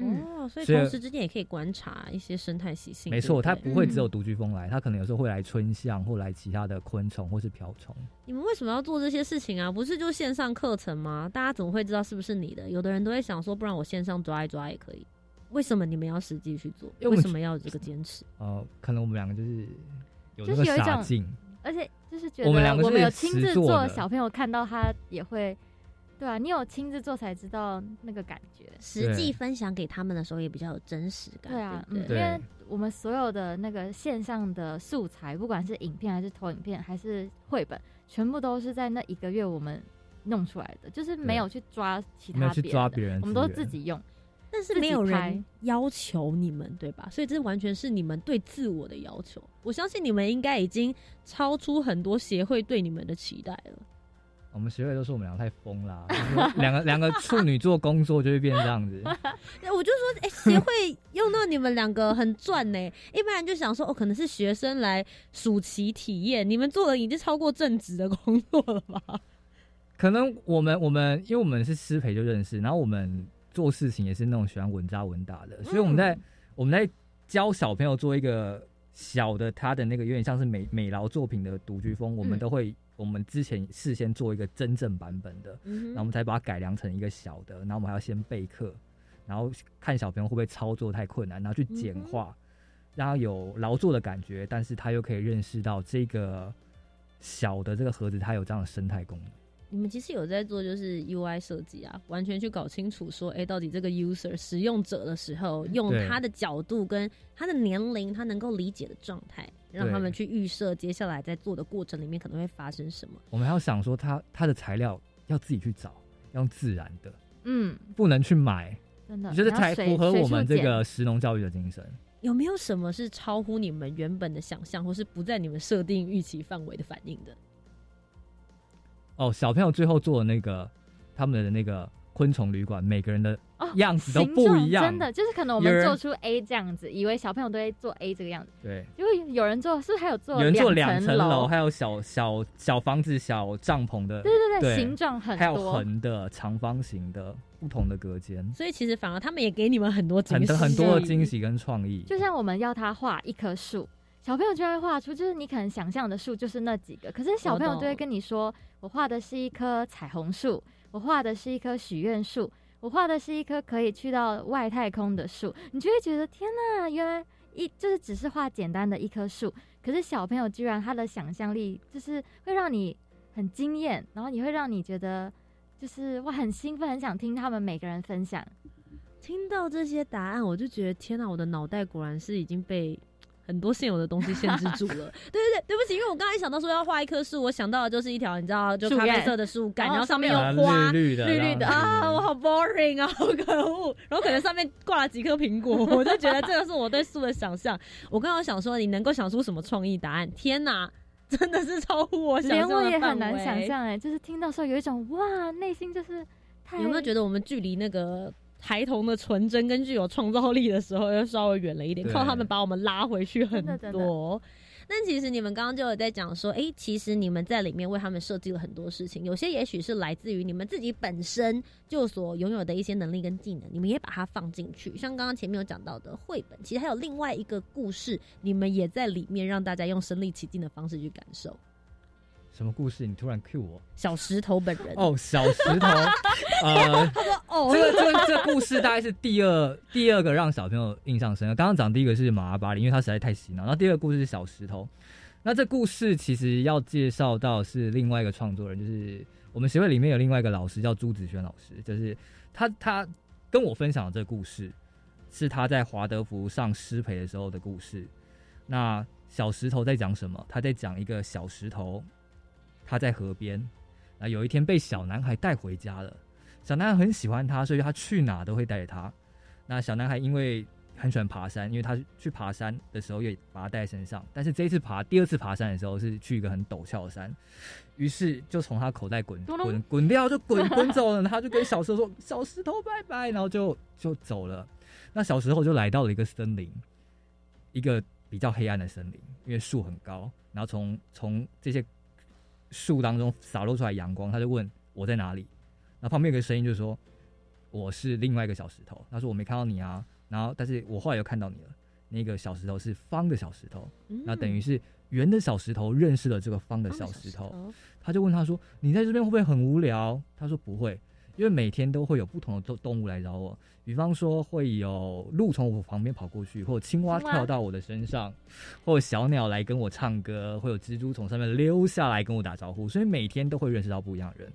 哦，所以同时之间也可以观察一些生态习性。没错，它不会只有独居蜂来，它可能有时候会来春象，或来其他的昆虫或是瓢虫。你们为什么要做这些事情啊？不是就线上课程吗？大家怎么会知道是不是你的？有的人都会想说，不然我线上抓一抓也可以。为什么你们要实际去做？为什么要这个坚持？哦，可能我们两个就是有那个傻劲，而且就是觉得我们两个我们有亲自做，小朋友看到他也会。对啊，你有亲自做才知道那个感觉，实际分享给他们的时候也比较有真实感。对啊，因为我们所有的那个线上的素材，不管是影片还是投影片还是绘本，全部都是在那一个月我们弄出来的，就是没有去抓其他去抓别人，我们都自己用。但是没有人要求你们，对吧？所以这完全是你们对自我的要求。我相信你们应该已经超出很多协会对你们的期待了。我们协会都说我们两个太疯了，两个两个处女座工作就会变这样子。[LAUGHS] 我就说，哎，协会用到你们两个很赚呢。一般人就想说，哦，可能是学生来暑期体验，你们做的已经超过正职的工作了吧？[LAUGHS] 可能我们我们因为我们是师培就认识，然后我们做事情也是那种喜欢稳扎稳打的，所以我们在我们在教小朋友做一个小的他的那个有点像是美美劳作品的独居风，我们都会。我们之前事先做一个真正版本的，然后我们才把它改良成一个小的，然后我们还要先备课，然后看小朋友会不会操作太困难，然后去简化，让他有劳作的感觉，但是他又可以认识到这个小的这个盒子它有这样的生态功能。你们其实有在做，就是 UI 设计啊，完全去搞清楚说，哎，到底这个 user 使用者的时候，用他的角度跟他的年龄，他能够理解的状态，让他们去预设接下来在做的过程里面可能会发生什么。我们还要想说，他他的材料要自己去找，用自然的，嗯，不能去买，真的，觉得才符合我们这个石农教育的精神。有没有什么是超乎你们原本的想象，或是不在你们设定预期范围的反应的？哦，小朋友最后做的那个他们的那个昆虫旅馆，每个人的样子都不一样，真的就是可能我们做出 A 这样子，以为小朋友都会做 A 这个样子，对，因为有人做，是不是还有做有人做两层楼，还有小小小房子、小帐篷的，对对对，形状很多，还有横的、长方形的不同的隔间，所以其实反而他们也给你们很多很多很多的惊喜跟创意，就像我们要他画一棵树。小朋友就会画出，就是你可能想象的树就是那几个，可是小朋友就会跟你说，我画的是一棵彩虹树，我画的是一棵许愿树，我画的是一棵可以去到外太空的树，你就会觉得天哪，原来一就是只是画简单的一棵树，可是小朋友居然他的想象力就是会让你很惊艳，然后你会让你觉得就是哇很兴奋，很想听他们每个人分享。听到这些答案，我就觉得天哪，我的脑袋果然是已经被。很多现有的东西限制住了，[LAUGHS] 对对对，对不起，因为我刚才想到说要画一棵树，我想到的就是一条你知道就咖啡色的树干，然后上面有花绿绿的绿绿的啊，我好 boring 啊，好可恶，然后可能上面挂了几颗苹果，[LAUGHS] 我就觉得这个是我对树的想象。我刚刚想说你能够想出什么创意答案？天哪，真的是超乎我想象，连我也很难想象哎，就是听到时候有一种哇，内心就是太有没有觉得我们距离那个？孩童的纯真跟具有创造力的时候，又稍微远了一点，靠他们把我们拉回去很多。那其实你们刚刚就有在讲说，哎，其实你们在里面为他们设计了很多事情，有些也许是来自于你们自己本身就所拥有的一些能力跟技能，你们也把它放进去。像刚刚前面有讲到的绘本，其实还有另外一个故事，你们也在里面让大家用身临其境的方式去感受。什么故事？你突然 cue 我？小石头本人哦，小石头，[LAUGHS] 呃，他说哦，这个这个这个故事大概是第二第二个让小朋友印象深刻。刚刚讲第一个是马巴里，因为他实在太洗脑。然后第二个故事是小石头。那这故事其实要介绍到是另外一个创作人，就是我们协会里面有另外一个老师叫朱子轩老师，就是他他跟我分享的这个故事是他在华德福上师培的时候的故事。那小石头在讲什么？他在讲一个小石头。他在河边，啊，有一天被小男孩带回家了。小男孩很喜欢他，所以他去哪都会带着他。那小男孩因为很喜欢爬山，因为他去爬山的时候也把他带在身上。但是这一次爬第二次爬山的时候是去一个很陡峭的山，于是就从他口袋滚滚滚掉，就滚滚走了。他就跟小石头说：“小石头拜拜。”然后就就走了。那小时候就来到了一个森林，一个比较黑暗的森林，因为树很高。然后从从这些。树当中洒落出来阳光，他就问我在哪里。那旁边有个声音就说：“我是另外一个小石头。”他说：“我没看到你啊。”然后，但是我后来又看到你了。那个小石头是方的小石头，那等于是圆的小石头认识了这个方的小石头。他就问他说：“你在这边会不会很无聊？”他说：“不会。”因为每天都会有不同的动动物来找我，比方说会有鹿从我旁边跑过去，或者青蛙跳到我的身上，或者小鸟来跟我唱歌，会有蜘蛛从上面溜下来跟我打招呼，所以每天都会认识到不一样的人，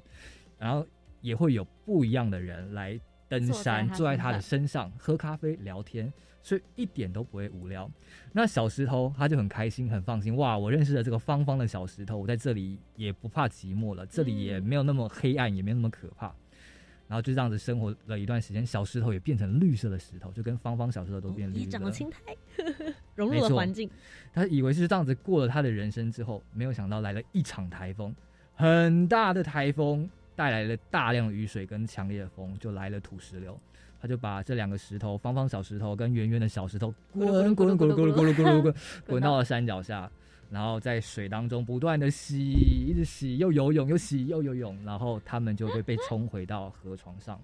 然后也会有不一样的人来登山，坐在他的身上喝咖啡聊天，所以一点都不会无聊。那小石头他就很开心很放心，哇，我认识了这个方方的小石头，我在这里也不怕寂寞了，这里也没有那么黑暗，也没有那么可怕。然后就这样子生活了一段时间，小石头也变成绿色的石头，就跟方方小石头都变绿。长了青苔，[LAUGHS] 融入了环境。他以为是这样子过了他的人生之后，没有想到来了一场台风，很大的台风带来了大量雨水跟强烈的风，就来了土石流。他就把这两个石头，方方小石头跟圆圆的小石头，滚滚滚滚滚滚滚滚滚滚到了山脚下。然后在水当中不断的洗，一直洗，又游泳，又洗，又游泳，然后他们就会被冲回到河床上。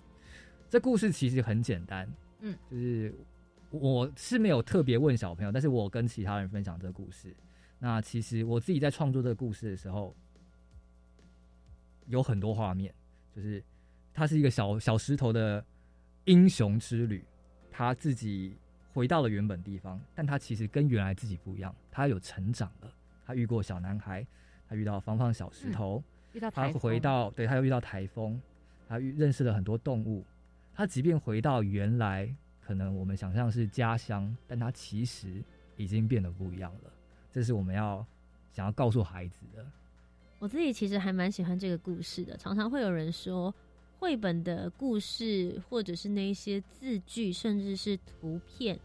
这故事其实很简单，嗯，就是我是没有特别问小朋友，但是我跟其他人分享这个故事。那其实我自己在创作这个故事的时候，有很多画面，就是他是一个小小石头的英雄之旅，他自己回到了原本地方，但他其实跟原来自己不一样，他有成长了。他遇过小男孩，他遇到方方小石头，遇到他回到，对他又遇到台风，他遇认识了很多动物。他即便回到原来可能我们想象是家乡，但他其实已经变得不一样了。这是我们要想要告诉孩子的。我自己其实还蛮喜欢这个故事的，常常会有人说，绘本的故事或者是那些字句，甚至是图片。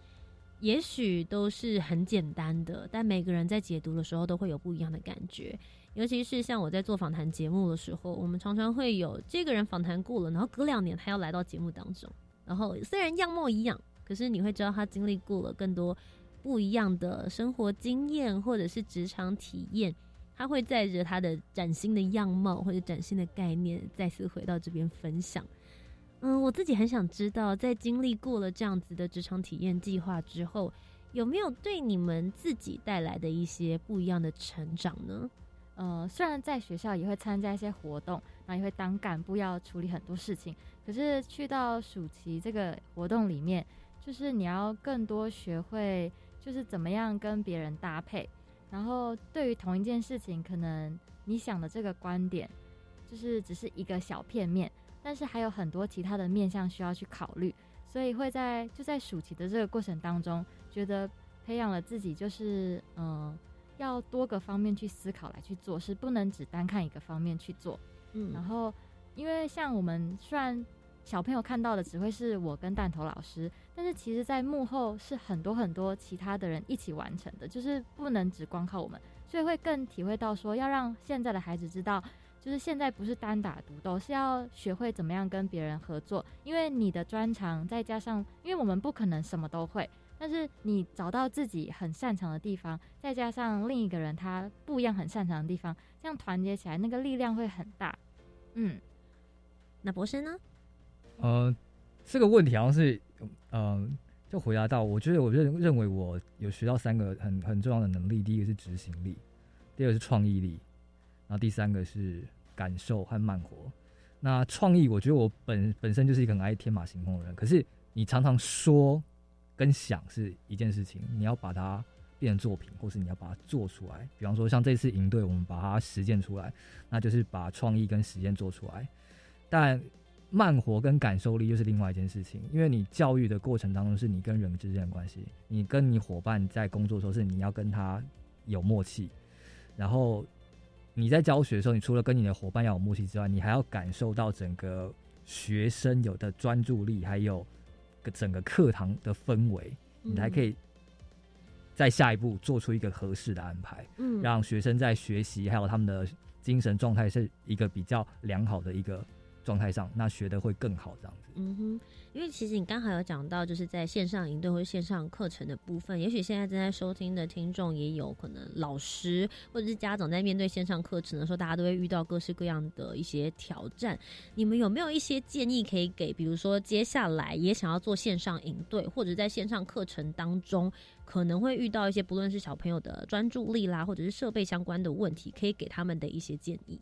也许都是很简单的，但每个人在解读的时候都会有不一样的感觉。尤其是像我在做访谈节目的时候，我们常常会有这个人访谈过了，然后隔两年他要来到节目当中，然后虽然样貌一样，可是你会知道他经历过了更多不一样的生活经验或者是职场体验，他会带着他的崭新的样貌或者崭新的概念再次回到这边分享。嗯，我自己很想知道，在经历过了这样子的职场体验计划之后，有没有对你们自己带来的一些不一样的成长呢？呃，虽然在学校也会参加一些活动，然后也会当干部，要处理很多事情，可是去到暑期这个活动里面，就是你要更多学会，就是怎么样跟别人搭配。然后对于同一件事情，可能你想的这个观点，就是只是一个小片面，但是还有很多其他的面向需要去考虑。所以会在就在暑期的这个过程当中，觉得培养了自己，就是嗯，要多个方面去思考来去做，是不能只单看一个方面去做。嗯，然后因为像我们虽然小朋友看到的只会是我跟弹头老师，但是其实在幕后是很多很多其他的人一起完成的，就是不能只光靠我们，所以会更体会到说，要让现在的孩子知道。就是现在不是单打独斗，是要学会怎么样跟别人合作。因为你的专长，再加上，因为我们不可能什么都会，但是你找到自己很擅长的地方，再加上另一个人他不一样很擅长的地方，这样团结起来，那个力量会很大。嗯，那博士呢？呃，这个问题好像是，嗯，就回答到，我觉得我认认为我有学到三个很很重要的能力，第一个是执行力，第二个是创意力。然后第三个是感受和慢活。那创意，我觉得我本本身就是一个很爱天马行空的人。可是你常常说跟想是一件事情，你要把它变成作品，或是你要把它做出来。比方说像这次营队，我们把它实践出来，那就是把创意跟实践做出来。但慢活跟感受力又是另外一件事情，因为你教育的过程当中是你跟人之间的关系，你跟你伙伴在工作的时候是你要跟他有默契，然后。你在教学的时候，你除了跟你的伙伴要有默契之外，你还要感受到整个学生有的专注力，还有个整个课堂的氛围，你才可以在下一步做出一个合适的安排，嗯，让学生在学习还有他们的精神状态是一个比较良好的一个状态上，那学的会更好，这样子。嗯哼。因为其实你刚好有讲到，就是在线上营队或者线上课程的部分，也许现在正在收听的听众也有可能老师或者是家长在面对线上课程的时候，大家都会遇到各式各样的一些挑战。你们有没有一些建议可以给？比如说接下来也想要做线上营队，或者在线上课程当中可能会遇到一些不论是小朋友的专注力啦，或者是设备相关的问题，可以给他们的一些建议。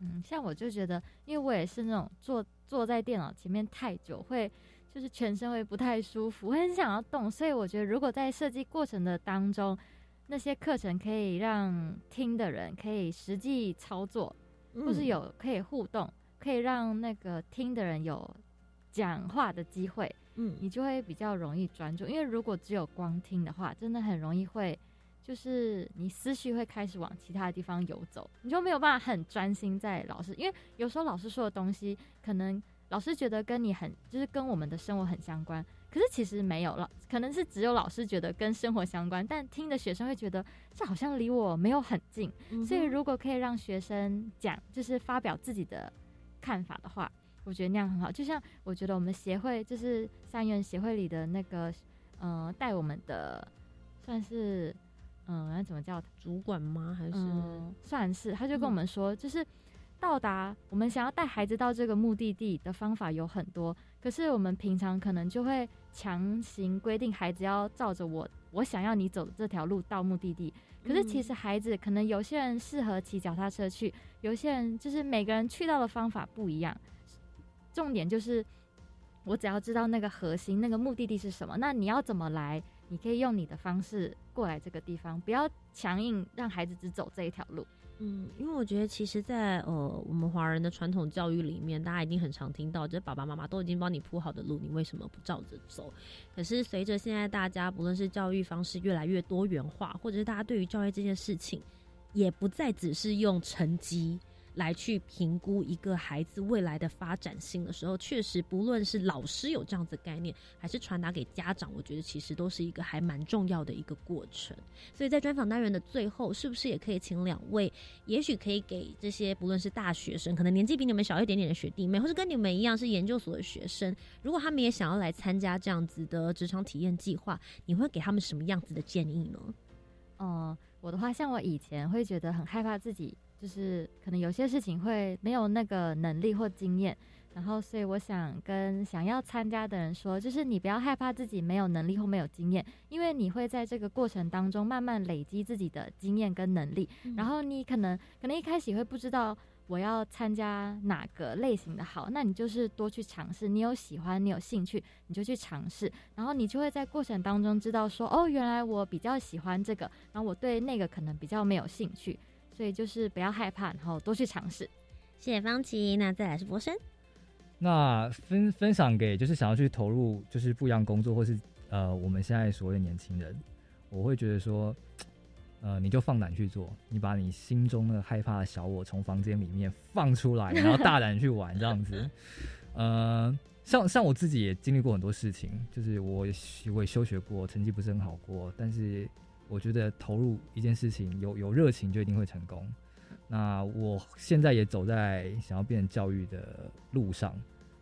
嗯，像我就觉得，因为我也是那种坐坐在电脑前面太久，会就是全身会不太舒服，很想要动，所以我觉得如果在设计过程的当中，那些课程可以让听的人可以实际操作，或是有可以互动，可以让那个听的人有讲话的机会，嗯，你就会比较容易专注，因为如果只有光听的话，真的很容易会。就是你思绪会开始往其他的地方游走，你就没有办法很专心在老师，因为有时候老师说的东西，可能老师觉得跟你很，就是跟我们的生活很相关，可是其实没有了，可能是只有老师觉得跟生活相关，但听的学生会觉得这好像离我没有很近。所以如果可以让学生讲，就是发表自己的看法的话，我觉得那样很好。就像我觉得我们协会，就是三院协会里的那个，嗯，带我们的算是。嗯，那怎么叫主管吗？还是算是？他就跟我们说，就是到达我们想要带孩子到这个目的地的方法有很多，可是我们平常可能就会强行规定孩子要照着我我想要你走的这条路到目的地。可是其实孩子可能有些人适合骑脚踏车去，有些人就是每个人去到的方法不一样。重点就是我只要知道那个核心，那个目的地是什么，那你要怎么来？你可以用你的方式过来这个地方，不要强硬让孩子只走这一条路。嗯，因为我觉得其实，在呃我们华人的传统教育里面，大家一定很常听到，就是爸爸妈妈都已经帮你铺好的路，你为什么不照着走？可是随着现在大家不论是教育方式越来越多元化，或者是大家对于教育这件事情，也不再只是用成绩。来去评估一个孩子未来的发展性的时候，确实不论是老师有这样子概念，还是传达给家长，我觉得其实都是一个还蛮重要的一个过程。所以在专访单元的最后，是不是也可以请两位，也许可以给这些不论是大学生，可能年纪比你们小一点点的学弟妹，或是跟你们一样是研究所的学生，如果他们也想要来参加这样子的职场体验计划，你会给他们什么样子的建议呢？嗯，我的话，像我以前会觉得很害怕自己。就是可能有些事情会没有那个能力或经验，然后所以我想跟想要参加的人说，就是你不要害怕自己没有能力或没有经验，因为你会在这个过程当中慢慢累积自己的经验跟能力，然后你可能可能一开始会不知道我要参加哪个类型的好，那你就是多去尝试。你有喜欢，你有兴趣，你就去尝试，然后你就会在过程当中知道说，哦，原来我比较喜欢这个，然后我对那个可能比较没有兴趣，所以就是不要害怕，然后多去尝试。谢谢方琦，那再来是博生。那分分享给就是想要去投入就是不一样工作，或是呃我们现在所谓的年轻人，我会觉得说。呃，你就放胆去做，你把你心中那个害怕的小我从房间里面放出来，然后大胆去玩，这样子。呃，像像我自己也经历过很多事情，就是我我也休学过，成绩不是很好过，但是我觉得投入一件事情，有有热情就一定会成功。那我现在也走在想要变成教育的路上，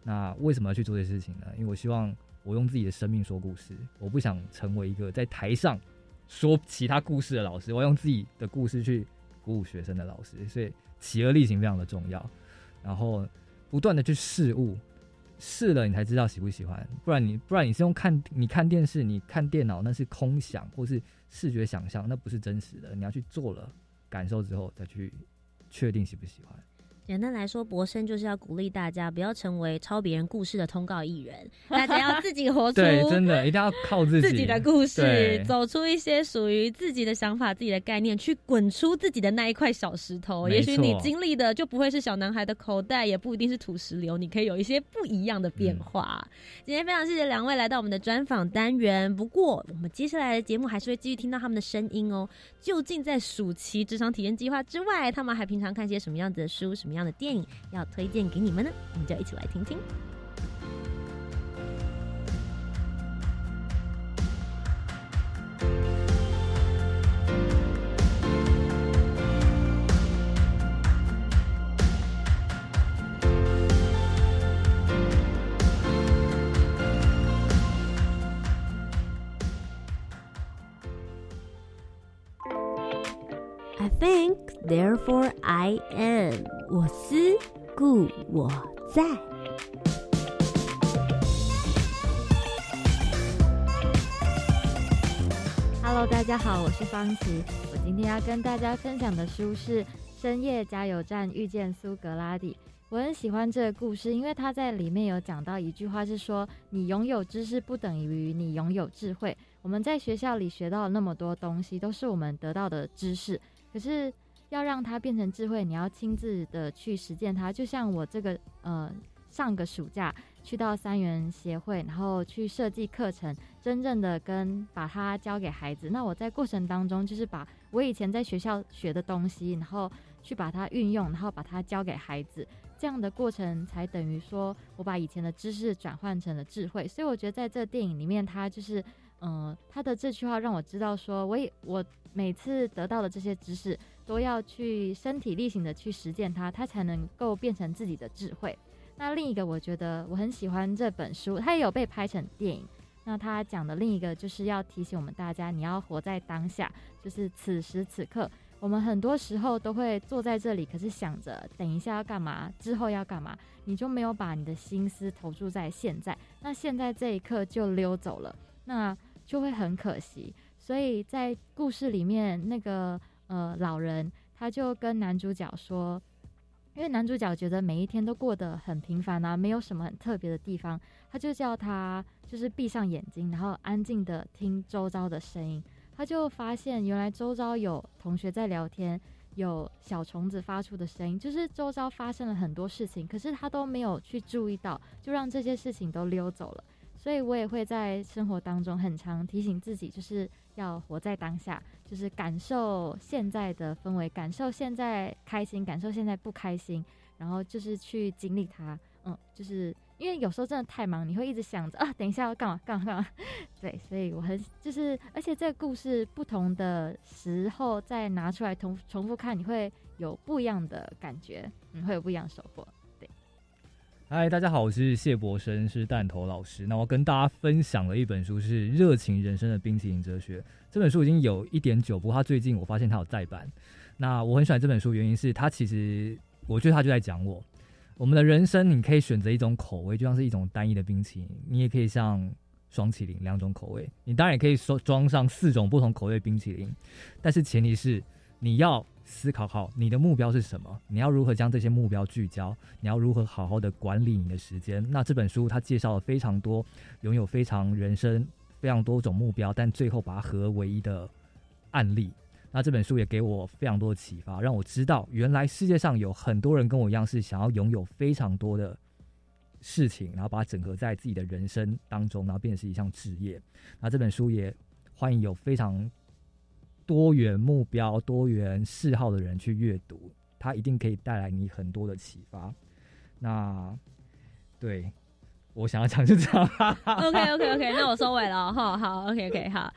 那为什么要去做这些事情呢？因为我希望我用自己的生命说故事，我不想成为一个在台上。说其他故事的老师，我要用自己的故事去鼓舞学生的老师，所以企鹅力行非常的重要。然后不断的去试物，试了你才知道喜不喜欢，不然你不然你是用看你看电视，你看电脑那是空想或是视觉想象，那不是真实的。你要去做了感受之后再去确定喜不喜欢。简单来说，博生就是要鼓励大家不要成为抄别人故事的通告艺人，大家要自己活出 [LAUGHS] 对，真的一定要靠自己自己的故事，走出一些属于自己的想法、自己的概念，去滚出自己的那一块小石头。也许你经历的就不会是小男孩的口袋，也不一定是土石流，你可以有一些不一样的变化。今天非常谢谢两位来到我们的专访单元。不过，我们接下来的节目还是会继续听到他们的声音哦。究竟在暑期职场体验计划之外，他们还平常看些什么样子的书？什么？样的电影要推荐给你们呢？我们就一起来听听。I think, therefore, I am. 我思故我在。Hello，大家好，我是方琦。我今天要跟大家分享的书是《深夜加油站遇见苏格拉底》。我很喜欢这个故事，因为他在里面有讲到一句话，是说你拥有知识不等于你拥有智慧。我们在学校里学到那么多东西，都是我们得到的知识，可是。要让它变成智慧，你要亲自的去实践它。就像我这个呃，上个暑假去到三元协会，然后去设计课程，真正的跟把它教给孩子。那我在过程当中，就是把我以前在学校学的东西，然后去把它运用，然后把它教给孩子。这样的过程才等于说我把以前的知识转换成了智慧。所以我觉得在这电影里面，它就是嗯，他的这句话让我知道说，我也我每次得到的这些知识。都要去身体力行的去实践它，它才能够变成自己的智慧。那另一个，我觉得我很喜欢这本书，它也有被拍成电影。那它讲的另一个，就是要提醒我们大家，你要活在当下，就是此时此刻。我们很多时候都会坐在这里，可是想着等一下要干嘛，之后要干嘛，你就没有把你的心思投注在现在。那现在这一刻就溜走了，那就会很可惜。所以在故事里面那个。呃，老人他就跟男主角说，因为男主角觉得每一天都过得很平凡啊，没有什么很特别的地方，他就叫他就是闭上眼睛，然后安静的听周遭的声音。他就发现原来周遭有同学在聊天，有小虫子发出的声音，就是周遭发生了很多事情，可是他都没有去注意到，就让这些事情都溜走了。所以我也会在生活当中很常提醒自己，就是要活在当下，就是感受现在的氛围，感受现在开心，感受现在不开心，然后就是去经历它。嗯，就是因为有时候真的太忙，你会一直想着啊，等一下要干嘛干嘛干嘛。[LAUGHS] 对，所以我很就是，而且这个故事不同的时候再拿出来重重复看，你会有不一样的感觉，嗯，会有不一样的收获。嗨，大家好，我是谢博生，是弹头老师。那我跟大家分享了一本书，是《热情人生的冰淇淋哲学》。这本书已经有一点久，不过它最近我发现它有再版。那我很喜欢这本书，原因是它其实我觉得它就在讲我，我们的人生，你可以选择一种口味，就像是一种单一的冰淇淋，你也可以像双淇淋两种口味，你当然也可以说装上四种不同口味冰淇淋，但是前提是你要思考好你的目标是什么，你要如何将这些目标聚焦，你要如何好好的管理你的时间。那这本书它介绍了非常多拥有非常人生非常多种目标，但最后把它合为一的案例。那这本书也给我非常多的启发，让我知道原来世界上有很多人跟我一样是想要拥有非常多的事情，然后把它整合在自己的人生当中，然后变成是一项职业。那这本书也欢迎有非常多元目标、多元嗜好的人去阅读，它一定可以带来你很多的启发。那对我想要讲就这样。OK OK OK，那我收尾了哈。好 OK OK 好。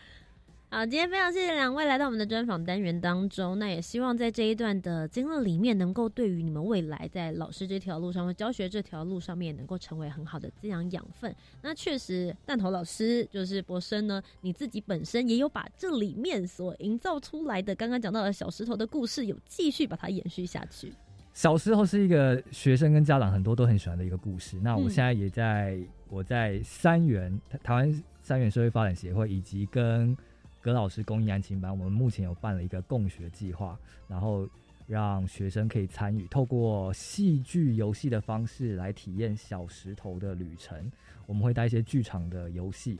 好，今天非常谢谢两位来到我们的专访单元当中。那也希望在这一段的经历里面，能够对于你们未来在老师这条路上或教学这条路上面，能够成为很好的滋养养分。那确实，弹头老师就是博生呢，你自己本身也有把这里面所营造出来的刚刚讲到的小石头的故事，有继续把它延续下去。小时候是一个学生跟家长很多都很喜欢的一个故事。那我现在也在我在三元台湾三元社会发展协会以及跟葛老师公益安亲班，我们目前有办了一个共学计划，然后让学生可以参与，透过戏剧游戏的方式来体验小石头的旅程。我们会带一些剧场的游戏，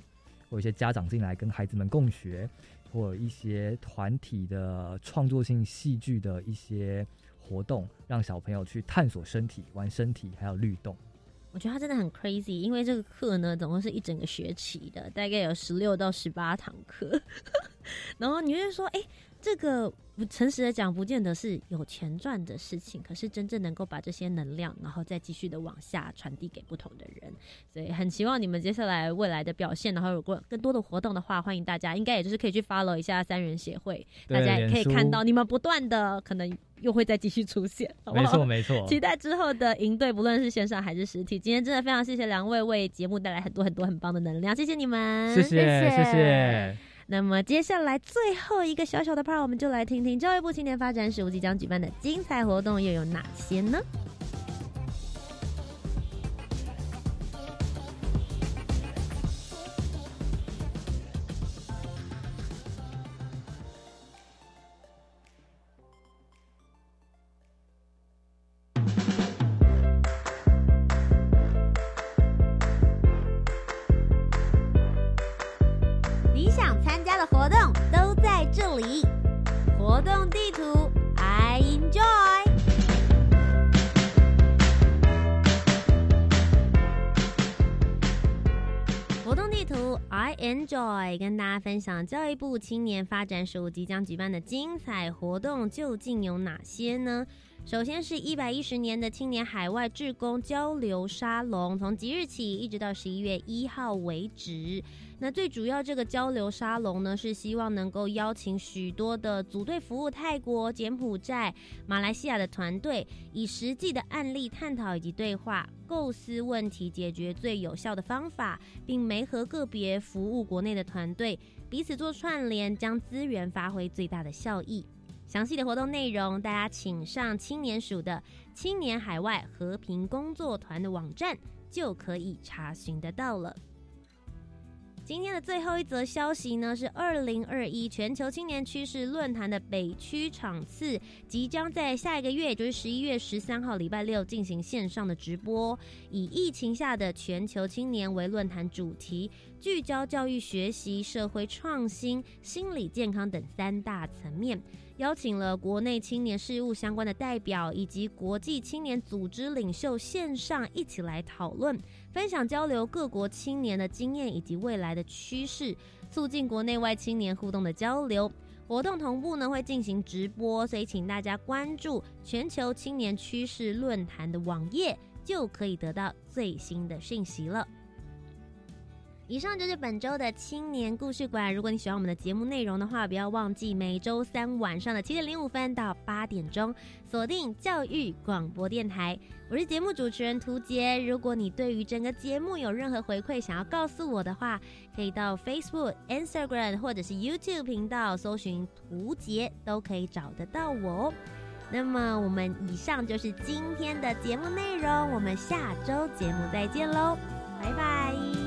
或一些家长进来跟孩子们共学，或一些团体的创作性戏剧的一些活动，让小朋友去探索身体、玩身体，还有律动。我觉得他真的很 crazy，因为这个课呢，总共是一整个学期的，大概有十六到十八堂课，[LAUGHS] 然后你会说，哎。这个不诚实的讲，不见得是有钱赚的事情，可是真正能够把这些能量，然后再继续的往下传递给不同的人，所以很期望你们接下来未来的表现，然后如果更多的活动的话，欢迎大家，应该也就是可以去 follow 一下三人协会，大家也可以看到你们不断的可能又会再继续出现，没错没错，期待之后的营队，不论是线上还是实体。今天真的非常谢谢两位为节目带来很多很多很棒的能量，谢谢你们，谢谢谢谢。那么接下来最后一个小小的 part，我们就来听听教育部青年发展署即将举办的精彩活动又有哪些呢？跟大家分享教育部青年发展署即将举办的精彩活动究竟有哪些呢？首先是一百一十年的青年海外志工交流沙龙，从即日起一直到十一月一号为止。那最主要这个交流沙龙呢，是希望能够邀请许多的组队服务泰国、柬埔寨、马来西亚的团队，以实际的案例探讨以及对话，构思问题解决最有效的方法，并媒合个别服务国内的团队，彼此做串联，将资源发挥最大的效益。详细的活动内容，大家请上青年署的青年海外和平工作团的网站就可以查询得到了。今天的最后一则消息呢，是二零二一全球青年趋势论坛的北区场次即将在下一个月，也就是十一月十三号礼拜六进行线上的直播，以疫情下的全球青年为论坛主题，聚焦教育学习、社会创新、心理健康等三大层面。邀请了国内青年事务相关的代表以及国际青年组织领袖线上一起来讨论、分享、交流各国青年的经验以及未来的趋势，促进国内外青年互动的交流。活动同步呢会进行直播，所以请大家关注全球青年趋势论坛的网页，就可以得到最新的讯息了。以上就是本周的青年故事馆。如果你喜欢我们的节目内容的话，不要忘记每周三晚上的七点零五分到八点钟锁定教育广播电台。我是节目主持人涂杰。如果你对于整个节目有任何回馈想要告诉我的话，可以到 Facebook、Instagram 或者是 YouTube 频道搜寻涂杰，都可以找得到我哦。那么我们以上就是今天的节目内容，我们下周节目再见喽，拜拜。